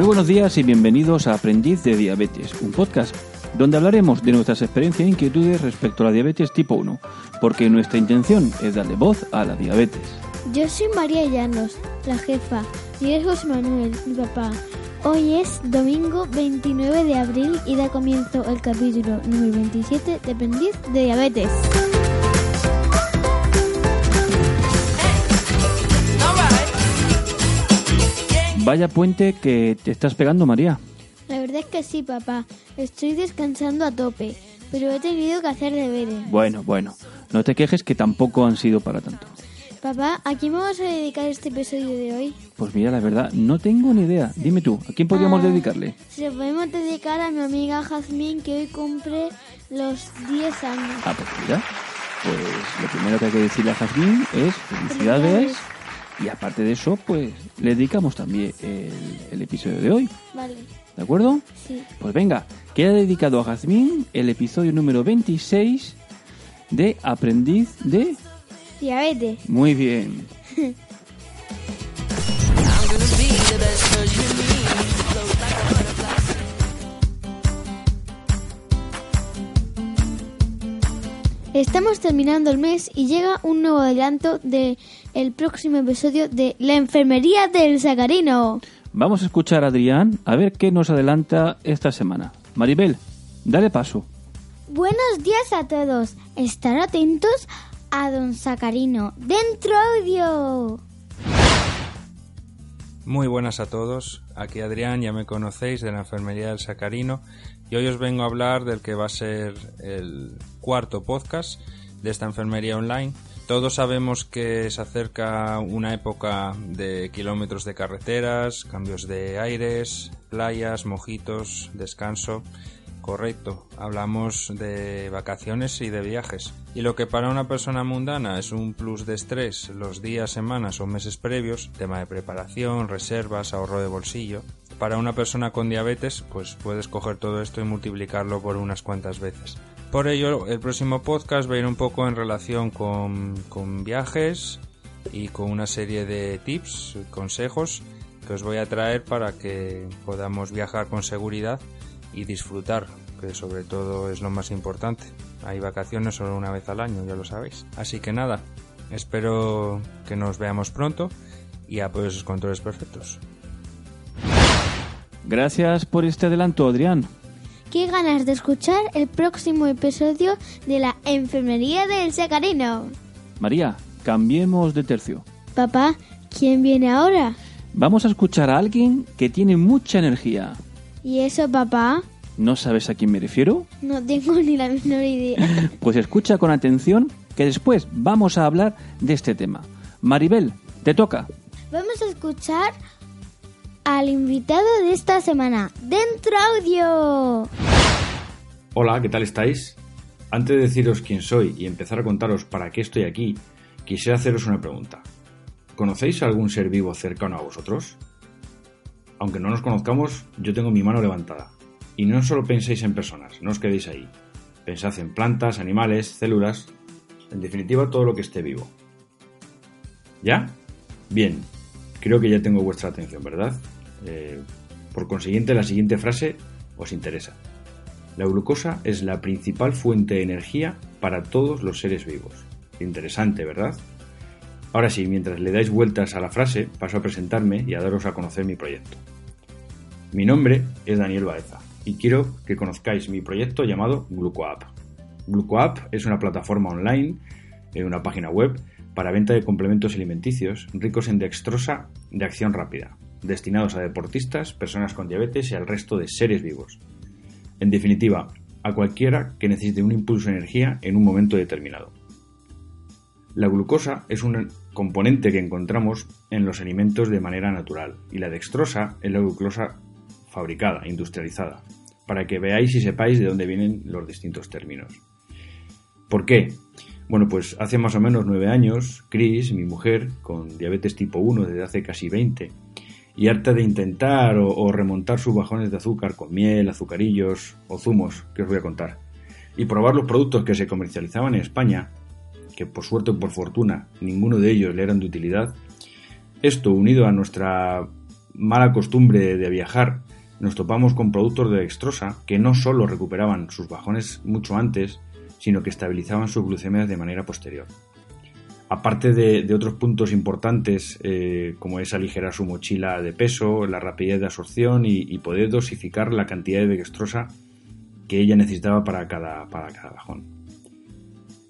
Muy buenos días y bienvenidos a Aprendiz de Diabetes, un podcast donde hablaremos de nuestras experiencias e inquietudes respecto a la diabetes tipo 1, porque nuestra intención es darle voz a la diabetes. Yo soy María Llanos, la jefa, y es José Manuel, mi papá. Hoy es domingo 29 de abril y da comienzo el capítulo número 27 de Aprendiz de Diabetes. Vaya puente que te estás pegando, María. La verdad es que sí, papá. Estoy descansando a tope, pero he tenido que hacer deberes. Bueno, bueno, no te quejes que tampoco han sido para tanto. Papá, ¿a quién vamos a dedicar este episodio de hoy? Pues mira, la verdad, no tengo ni idea. Dime tú, ¿a quién podríamos Ah, dedicarle? Se lo podemos dedicar a mi amiga Jazmín, que hoy cumple los 10 años. Ah, pues mira, pues lo primero que hay que decirle a Jazmín es felicidades. Felicidades. Y aparte de eso, pues le dedicamos también el, el episodio de hoy, Vale, ¿de acuerdo? sí. Pues venga, queda dedicado a Jazmín el episodio número 26 de Aprendiz de... Diabetes. Muy bien. terminando el mes y llega un nuevo adelanto de el próximo episodio de La enfermería del sacarino. Vamos a escuchar a Adrián a ver qué nos adelanta esta semana. Maribel, dale paso. Buenos días a todos. Estar atentos a Don Sacarino. Dentro audio. Muy buenas a todos, aquí Adrián, ya me conocéis de la Enfermería del Sacarino y hoy os vengo a hablar del que va a ser el cuarto podcast de esta enfermería online. Todos sabemos que se acerca una época de kilómetros de carreteras, cambios de aires, playas, mojitos, descanso. Correcto, hablamos de vacaciones y de viajes. Y lo que para una persona mundana es un plus de estrés los días, semanas o meses previos, tema de preparación, reservas, ahorro de bolsillo, para una persona con diabetes, pues puedes coger todo esto y multiplicarlo por unas cuantas veces. Por ello, el próximo podcast va a ir un poco en relación con, con viajes y con una serie de tips, consejos que os voy a traer para que podamos viajar con seguridad y disfrutar, que sobre todo es lo más importante. Hay vacaciones solo una vez al año, ya lo sabéis. Así que nada, espero que nos veamos pronto y apoyo sus controles perfectos. Gracias por este adelanto, Adrián. Qué ganas de escuchar el próximo episodio de La enfermería del sacarino. María, cambiemos de tercio. Papá, ¿quién viene ahora? Vamos a escuchar a alguien que tiene mucha energía. ¿Y eso, papá? ¿No sabes a quién me refiero? No tengo ni la menor idea. Pues escucha con atención que después vamos a hablar de este tema. Maribel, te toca. Vamos a escuchar al invitado de esta semana. ¡Dentro audio! Hola, ¿qué tal estáis? Antes de deciros quién soy y empezar a contaros para qué estoy aquí, quisiera haceros una pregunta. ¿Conocéis algún ser vivo cercano a vosotros? Aunque no nos conozcamos, yo tengo mi mano levantada. Y no solo penséis en personas, no os quedéis ahí. Pensad en plantas, animales, células, en definitiva todo lo que esté vivo. ¿Ya? Bien, creo que ya tengo vuestra atención, ¿verdad? Eh, por consiguiente, la siguiente frase os interesa. La glucosa es la principal fuente de energía para todos los seres vivos. Interesante, ¿verdad? Ahora sí, mientras le dais vueltas a la frase, paso a presentarme y a daros a conocer mi proyecto. Mi nombre es Daniel Baeza y quiero que conozcáis mi proyecto llamado GlucoApp. GlucoApp es una plataforma online, eh, una página web, para venta de complementos alimenticios ricos en dextrosa de acción rápida, destinados a deportistas, personas con diabetes y al resto de seres vivos. En definitiva, a cualquiera que necesite un impulso de energía en un momento determinado. La glucosa es un componente que encontramos en los alimentos de manera natural y la dextrosa es la glucosa fabricada, industrializada, para que veáis y sepáis de dónde vienen los distintos términos. ¿Por qué? Bueno, pues hace más o menos nueve años, Chris, mi mujer, con diabetes tipo 1 desde hace casi 20, y harta de intentar o, remontar sus bajones de azúcar con miel, azucarillos o zumos, que os voy a contar, y probar los productos que se comercializaban en España, que por suerte o por fortuna ninguno de ellos le eran de utilidad, esto unido a nuestra mala costumbre de viajar nos topamos con productos de dextrosa que no solo recuperaban sus bajones mucho antes, sino que estabilizaban sus glucemias de manera posterior. Aparte de, otros puntos importantes, eh, como es aligerar su mochila de peso, la rapidez de absorción y, poder dosificar la cantidad de dextrosa que ella necesitaba para cada, para cada bajón.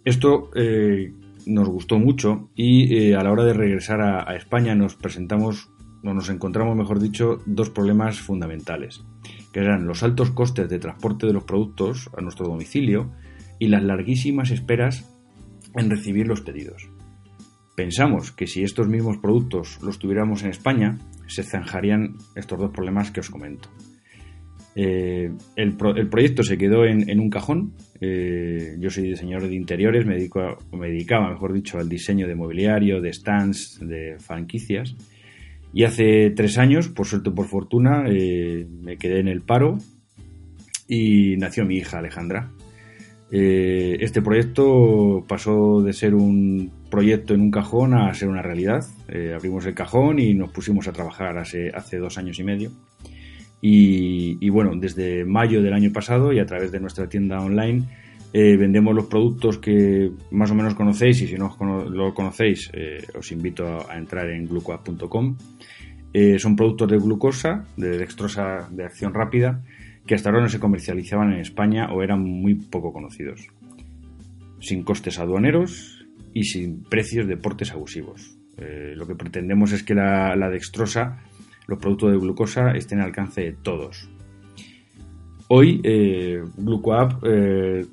Esto eh, nos gustó mucho y eh, a la hora de regresar a, España nos presentamos, o nos encontramos, mejor dicho, dos problemas fundamentales, que eran los altos costes de transporte de los productos a nuestro domicilio y las larguísimas esperas en recibir los pedidos. Pensamos que si estos mismos productos los tuviéramos en España, se zanjarían estos dos problemas que os comento. Eh, el, proyecto se quedó en, un cajón. Eh, yo soy diseñador de interiores, me, dedicaba, mejor dicho, al diseño de mobiliario, de stands, de franquicias. Y hace tres años, por suerte o por fortuna, eh, me quedé en el paro y nació mi hija Alejandra. este proyecto pasó de ser un proyecto en un cajón a ser una realidad. Eh, abrimos el cajón y nos pusimos a trabajar hace, dos años y medio. Y, bueno, desde mayo del año pasado y a través de nuestra tienda online eh, vendemos los productos que más o menos conocéis y si no lo conocéis eh, os invito a, entrar en glucoa.com. son productos de glucosa, de dextrosa de acción rápida, que hasta ahora no se comercializaban en España o eran muy poco conocidos. Sin costes aduaneros, y sin precios de portes abusivos. Eh, lo que pretendemos es que la, dextrosa, los productos de glucosa, estén al alcance de todos. Hoy, eh, GlucoApp, eh,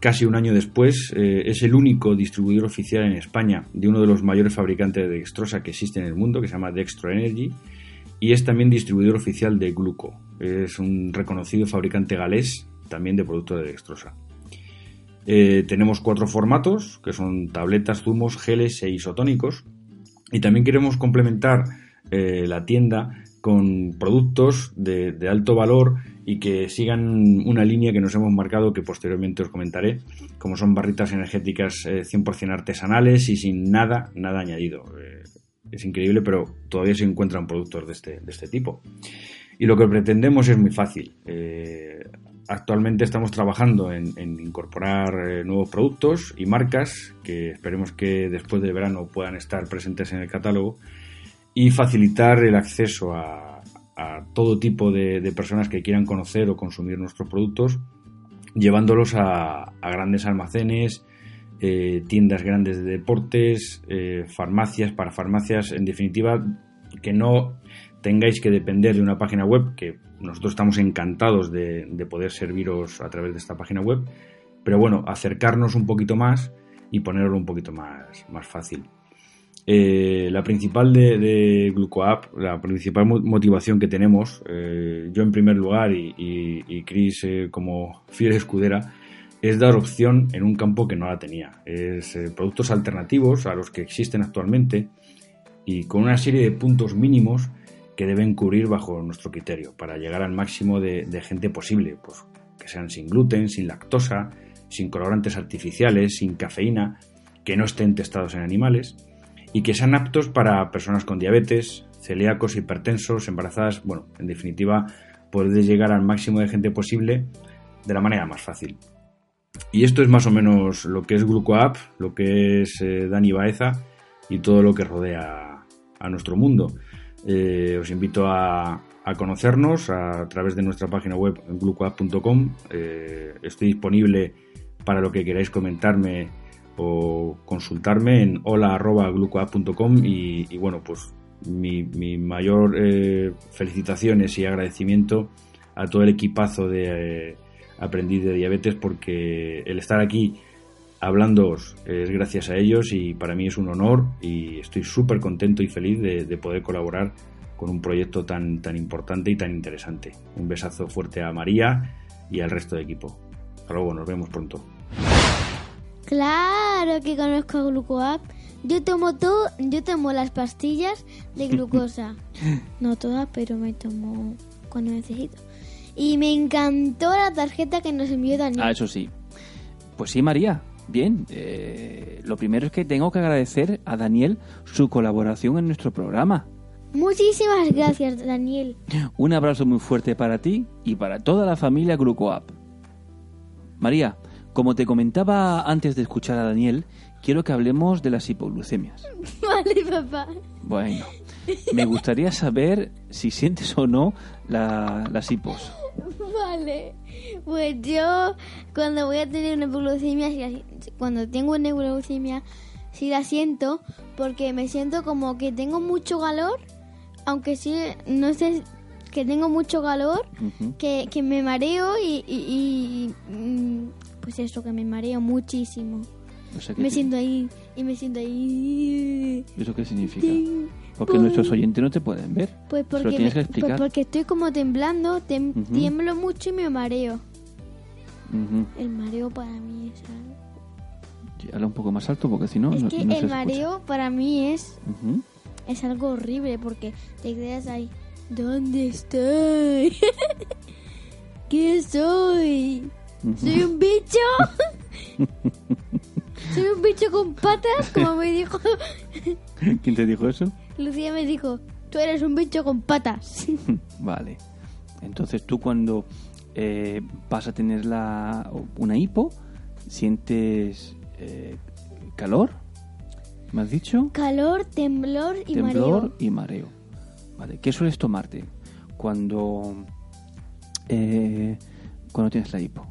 casi un año después, es el único distribuidor oficial en España de uno de los mayores fabricantes de dextrosa que existe en el mundo, que se llama Dextro Energy, y es también distribuidor oficial de Gluco. Es un reconocido fabricante galés también de productos de dextrosa. Eh, tenemos cuatro formatos, que son tabletas, zumos, geles e isotónicos. Y también queremos complementar eh, la tienda con productos de, alto valor y que sigan una línea que nos hemos marcado que posteriormente os comentaré, como son barritas energéticas 100% eh, artesanales y sin nada, nada añadido. es increíble, pero todavía se encuentran productos de este, de este tipo. Y lo que pretendemos es muy fácil actualmente estamos trabajando en, incorporar eh, nuevos productos y marcas que esperemos que después de verano puedan estar presentes en el catálogo y facilitar el acceso a, todo tipo de, personas que quieran conocer o consumir nuestros productos, llevándolos a, grandes almacenes, eh, tiendas grandes de deportes, eh, farmacias, para farmacias, en definitiva, que no tengáis que depender de una página web que nosotros estamos encantados de, poder serviros a través de esta página web, pero bueno, acercarnos un poquito más y ponerlo un poquito más, más fácil. Eh, la principal de, GlucoApp, la principal motivación que tenemos, eh, yo en primer lugar y, y, Chris eh, como fiel escudera, es dar opción en un campo que no la tenía. Es productos alternativos a los que existen actualmente y con una serie de puntos mínimos que deben cubrir bajo nuestro criterio para llegar al máximo de, gente posible, pues que sean sin gluten, sin lactosa, sin colorantes artificiales, sin cafeína, que no estén testados en animales y que sean aptos para personas con diabetes, celíacos, hipertensos, embarazadas, bueno, en definitiva, poder llegar al máximo de gente posible de la manera más fácil. Y esto es más o menos lo que es GlucoApp, lo que es eh, Dani Baeza y todo lo que rodea a nuestro mundo. Eh, os invito a, conocernos a través de nuestra página web glucoapp.com. Eh, estoy disponible para lo que queráis comentarme o consultarme en hola.glucoapp.com y, y, bueno, pues mi, mayor eh, felicitaciones y agradecimiento a todo el equipazo de Aprendiz de Diabetes porque el estar aquí hablando es gracias a ellos y para mí es un honor y estoy súper contento y feliz de, poder colaborar con un proyecto tan, tan importante y tan interesante. Un besazo fuerte a María y al resto del equipo. Hasta luego, nos vemos pronto. Claro que conozco a GlucoApp. Yo tomo todo, yo tomo las pastillas de glucosa. no todas, pero me tomo cuando necesito. Y me encantó la tarjeta que nos envió Daniel. Ah, eso sí. Pues sí, María. Bien, eh, lo primero es que tengo que agradecer a Daniel su colaboración en nuestro programa. Muchísimas gracias, Daniel. Un abrazo muy fuerte para ti y para toda la familia Grucoap. María, como te comentaba antes de escuchar a Daniel, quiero que hablemos de las hipoglucemias. Vale, papá. Bueno, me gustaría saber si sientes o no la- las hipos. Vale. Pues yo, cuando voy a tener una hipoglucemia, si cuando tengo una hipoglucemia, sí la siento, porque me siento como que tengo mucho calor, aunque sí, no sé, que tengo mucho calor, que, que me mareo y, y- y, mm, pues eso, que me mareo muchísimo. O sea, que Me siento ahí y me siento ahí. ¿Eso qué significa? Porque nuestros oyentes no te pueden ver. Pues lo porque, tienes que me- explicar. pues porque estoy como temblando, tem- tiemblo mucho y me mareo. El mareo para mí es algo. Sí, Habla un poco más alto porque si no, es no, que no se el escucha. mareo para mí es, es algo horrible porque te quedas ahí. ¿Dónde estoy? ¿Qué soy? ¿Soy un bicho? ¿Soy un bicho con patas? Como me dijo. ¿Quién te dijo eso? Lucía me dijo, tú eres un bicho con patas. Vale. Entonces tú cuando eh, vas a tener la, una hipo, sientes eh, calor, ¿me has dicho? Calor, temblor y Temblor mareo. y mareo. Vale. ¿Qué sueles tomarte cuando, eh, cuando tienes la hipo?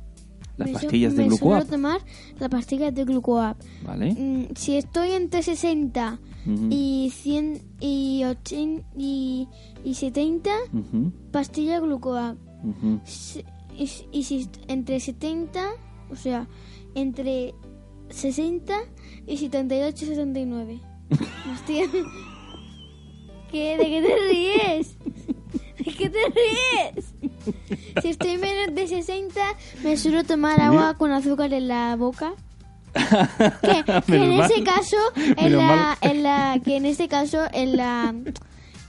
Las Me pastillas de me glucoap, suelo tomar las pastillas de glucoap. ¿vale? Mm, si estoy entre 60 Ujú. y 100 y 80 y, y 70, Ujú, pastilla glucoap. ujú. Si- Y, si- y si entre 70, o sea, entre 60 y 78 y 79. Hostia. ¿Qué? ¿De qué te ríes? ¿De qué te ríes? Si estoy menos de 60, me suelo tomar agua con azúcar en la boca. Que, que en ese caso, en la, en la, que en este caso, en la,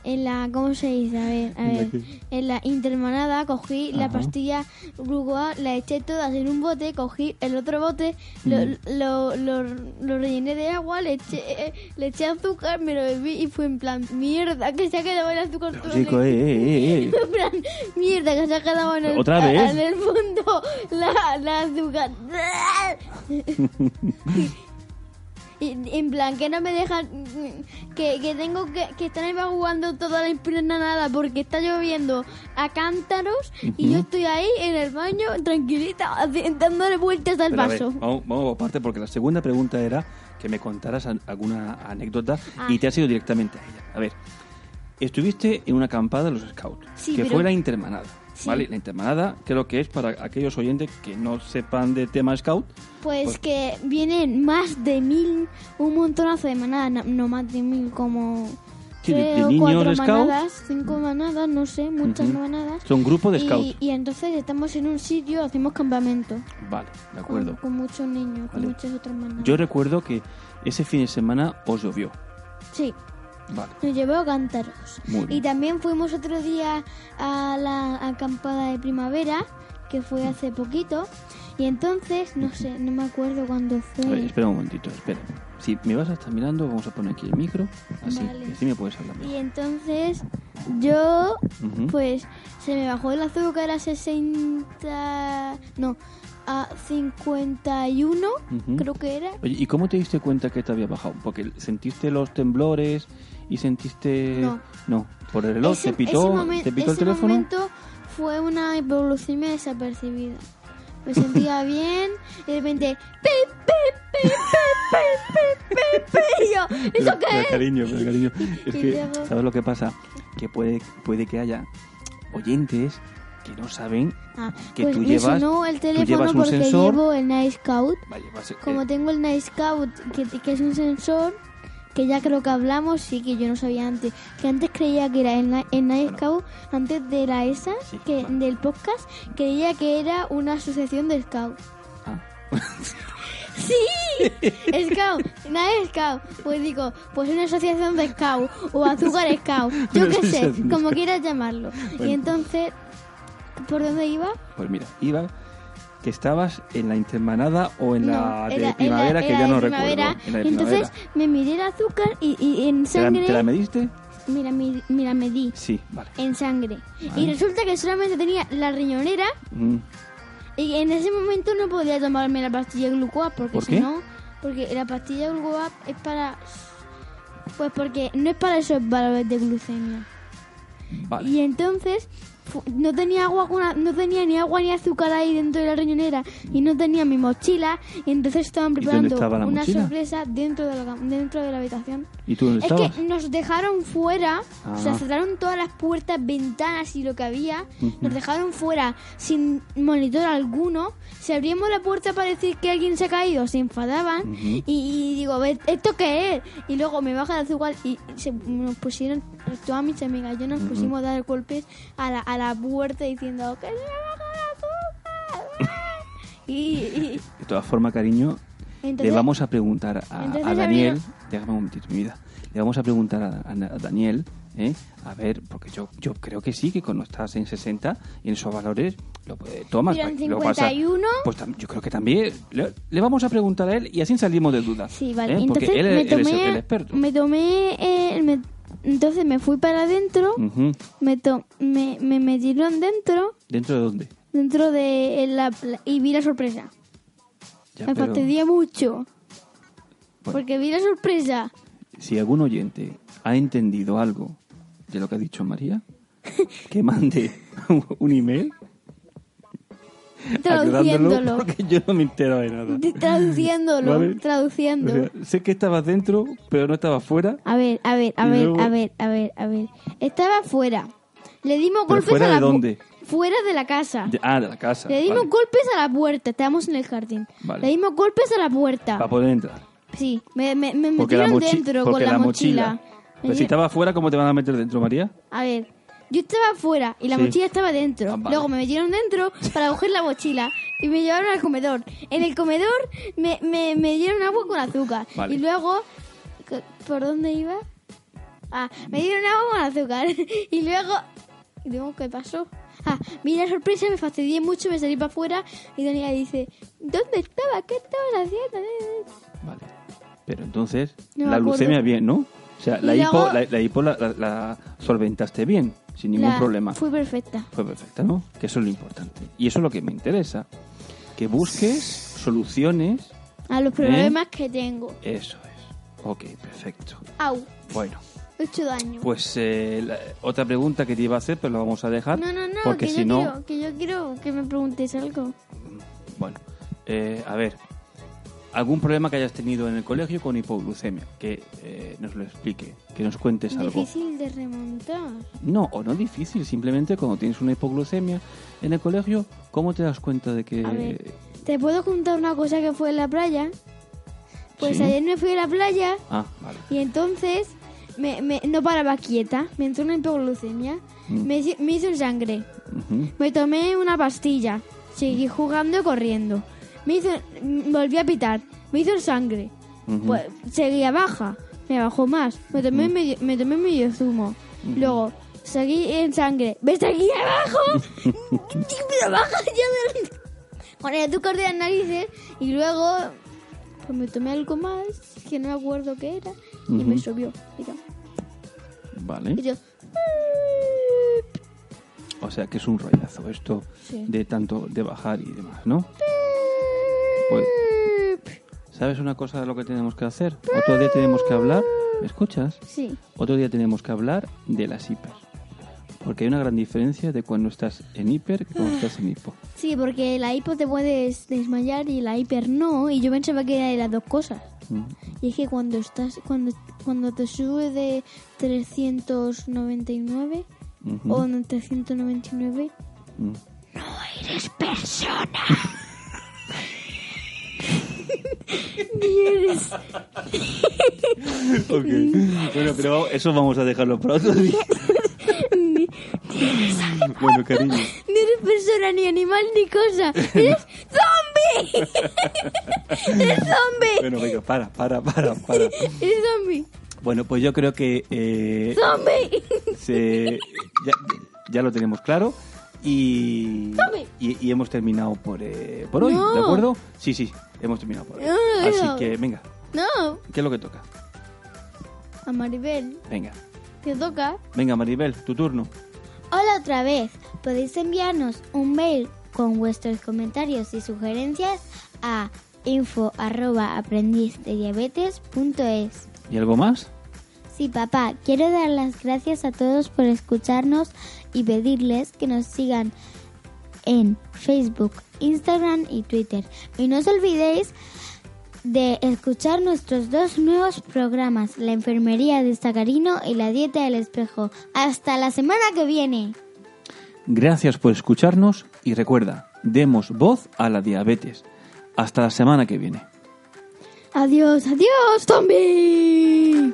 en la, ¿cómo se dice? A ver, a ¿En la ver, en la intermanada cogí la Ajá. pastilla Glucoa, la eché todas en un bote, cogí el otro bote, lo, Mm. lo, lo, lo rellené de agua, le eché, eh, le eché azúcar, me lo bebí y fue en plan, mierda, que se ha quedado el azúcar todo Chico, en- eh, eh, eh. en plan, mierda, que se ha quedado en el, ¿Otra vez? en el fondo la, la azúcar. En plan, que no me dejan. Que, que tengo que, que estar evacuando toda la nada porque está lloviendo a cántaros y yo estoy ahí en el baño tranquilita, dándole vueltas al Pero ver, vaso. vamos, vamos por parte porque la segunda pregunta era que me contaras alguna anécdota Ah. y te has ido directamente a ella. A ver, estuviste en una acampada de los Scouts, Sí, que pero- fue la intermanada. Sí. ¿Vale? La intermanada creo que es para aquellos oyentes que no sepan de tema Scout. Pues Pues- que vienen más de mil, un montonazo de manadas, no, más de mil, como Sí, tres de o niños cuatro scouts. manadas, cinco manadas, no sé, muchas manadas. Son grupo de Scouts. y entonces estamos en un sitio, hacemos campamento. Vale, de Con, acuerdo. con muchos niños, Vale. con muchas otras manadas. Yo recuerdo que ese fin de semana os llovió. Sí, Vale. nos llevó a cántaros. Muy bien. Y también fuimos otro día a la acampada de primavera, que fue hace poquito. Y entonces, no sé, no me acuerdo cuándo fue. A ver, espera un momentito, espera. Si me vas a estar mirando, vamos a poner aquí el micro. Así, Vale. así me puedes hablar mejor. Y entonces yo, pues, se me bajó el azúcar a 60... No, a 51, Ujú. creo que era. Oye, ¿y cómo te diste cuenta que te había bajado? Porque sentiste los temblores y sentiste... No. No, por el reloj, Ese- ¿te pitó, momen- ¿te pitó el ese teléfono? momento fue una hipoglucemia desapercibida. Me sentía bien y de repente... pi, pi, pi, pi, pi, pi, pi, pi. Y yo, Pero, ¿eso qué pero, es? cariño, pero cariño, es que, ¿sabes lo que pasa? Que puede, puede que haya oyentes que no saben Ah, que pues tú llevas, sonó el tú teléfono llevas un porque sensor... llevo el Night Scout. Como eh, tengo el Night Scout, que, que es un sensor que ya creo que hablamos, sí que yo no sabía antes. Que antes creía que era el, el Night Scout, antes de la ESA, Sí, que, vale. del podcast, creía que era una asociación de Scout. ah, ¡Sí! Scout, Night Scout. Pues digo, pues una asociación de Scout o Azúcar Scout, yo qué sé, de como quieras llamarlo. Bueno. Y entonces, ¿por dónde iba? Pues mira, iba que estabas en la intermanada o en la No, de era- primavera, era- que era ya no primavera. recuerdo. En Entonces me miré el azúcar y, y en ¿Te la, sangre... te la mediste? me la, mi- me la medí Sí, vale. en sangre. Vale. Y resulta que solamente tenía la riñonera Mm, y en ese momento no podía tomarme la pastilla Glucoa porque ¿Por si no, porque la pastilla Glucoa es para... Pues porque no es para esos valores de glucemia. Vale. Y entonces no tenía agua no tenía ni agua ni azúcar ahí dentro de la riñonera y no tenía mi mochila y entonces estaban preparando estaba una mochila? sorpresa dentro de la dentro de la habitación. ¿Y tú dónde Es estabas? que nos dejaron fuera, o sea, Ah. cerraron todas las puertas, ventanas y lo que había, Ujú. nos dejaron fuera sin monitor alguno. Si abrimos la puerta para decir que alguien se ha caído, se enfadaban Ujú. y, y digo, ¿esto qué es? Y luego me baja el azúcar y se, nos pusieron, todas mis amigas yo nos pusimos a dar golpes a la, a la puerta diciendo que se baja el azúcar. y, y- De todas formas, cariño, entonces, le vamos a preguntar a, a Daniel. abrieron- Déjame un momentito, mi vida. Le vamos a preguntar a, a- a Daniel, ¿eh? a ver, porque yo, yo creo que sí, que cuando estás en 60 y en esos valores lo puede- tomas. Pero en Lo que pasa- 51 pues tam- yo creo que también. Le, le vamos a preguntar a él y así salimos de dudas. Sí, vale. ¿eh? Porque Entonces él, me es- él es tomé, el experto. me tomé, eh, me- entonces me fui para adentro, me, to- me, me metieron dentro, ¿Dentro de dónde? dentro de la, y vi la sorpresa. Ya, me pero fastidié mucho, Bueno. porque vi la sorpresa. si algún oyente ha entendido algo de lo que ha dicho María, que mande un email Traduciéndolo. porque yo no me entero de nada. Traduciéndolo, Vale. traduciendo. O sea, sé que estabas dentro, pero no estabas fuera. a ver, a ver, a ver, luego- a ver, a ver, a ver. Estaba fuera. Le dimos ¿Pero golpes fuera a de la pu- dónde? Fuera de la casa. De- ah, de la casa. Le dimos vale. golpes a la puerta. Estábamos en el jardín. Vale. Le dimos golpes a la puerta. Para poder entrar. Sí, me, me, me la, metieron dentro con la, mochila. Pero si estabas fuera, ¿cómo te van a meter dentro, María? A ver, yo estaba fuera y la Sí. mochila estaba dentro. Ah, vale. Luego me metieron dentro para coger la mochila y me llevaron al comedor. En el comedor me, me, me dieron agua con azúcar. Vale. Y luego, ¿qué- ¿por dónde iba? Ah, me dieron agua con azúcar. y luego, y luego, ¿qué pasó? Ah, vi la sorpresa, me fastidié mucho, me salí para afuera y Daniela dice, ¿dónde estaba? ¿Qué estabas haciendo? Vale. Pero entonces, No la leucemia bien, ¿no? O sea, la hipo, la, la hipo la solventaste bien, sin ningún La- problema. Fue perfecta. Fue perfecta, ¿no? Que eso es lo importante. Y eso es lo que me interesa. Que busques soluciones. A los problemas que tengo. Eso es. Ok, perfecto. Au, Bueno, he hecho daño. pues eh, la- otra pregunta que te iba a hacer, pero la vamos a dejar. No, no, no, Porque que, si yo no, quiero, que yo quiero que me preguntes algo. bueno, eh, a ver, algún problema que hayas tenido en el colegio con hipoglucemia, que eh, nos lo explique, que nos cuentes algo. Difícil de remontar. No, o no difícil, simplemente cuando tienes una hipoglucemia en el colegio, ¿cómo te das cuenta de que... A ver, ¿te puedo contar una cosa que fue en la playa? Pues Sí. ayer me fui a la playa Ah, vale. y entonces me, me- no paraba quieta. Me entró una hipoglucemia. Mm. Me, me hizo sangre. Me tomé una pastilla. Seguí jugando y corriendo. Me hizo, volví a pitar. Me hizo sangre. Ujú. Pues seguía baja, me bajó más. Me tomé, medio, me tomé medio zumo. Luego seguí en sangre. ¿Ves aquí abajo? me baja ya del... Con el azúcar de las narices. Y luego pues me tomé algo más que no me acuerdo qué era. Y me subió. Mira. Vale. Y yo... O sea que es un rollazo esto Sí. de tanto de bajar y demás, ¿no? Pues, ¿sabes una cosa de lo que tenemos que hacer? Otro día tenemos que hablar, ¿me escuchas? Sí. Otro día tenemos que hablar de las hiper. Porque hay una gran diferencia de cuando estás en hiper que cuando estás en hipo. Sí, porque la hipo te puedes desmayar y la hiper no. Y yo pensaba que era de las dos cosas. Mm. Y es que cuando estás cuando cuando te sube de 399 Ujú. o en 399 Mm. eres persona. Ni eres Ok. Bueno, pero eso vamos a dejarlo para otro día. bueno, cariño. ni eres persona ni animal ni cosa. Eres zombie. eres zombie. Bueno, venga, para, para, para, para. Eres zombie. Bueno, pues yo creo que eh, Zombie. se- ya, ya lo tenemos claro y, y, y hemos terminado por, eh, por hoy, No. ¿de acuerdo? Sí, sí, hemos terminado por hoy. No, Así no. que, venga, No. ¿qué es lo que toca? A Maribel Venga. Te toca. Venga, Maribel, tu turno. Hola otra vez. Podéis enviarnos un mail con vuestros comentarios y sugerencias a info arroba aprendizdediabetes.es. ¿Y algo más? Sí, papá, quiero dar las gracias a todos por escucharnos y pedirles que nos sigan en Facebook, Instagram y Twitter. Y no os olvidéis de escuchar nuestros dos nuevos programas, La Enfermería de Sacarino y La Dieta del Espejo. Hasta la semana que viene. Gracias por escucharnos y recuerda, demos voz a la diabetes. Hasta la semana que viene. Adiós, adiós, zombie.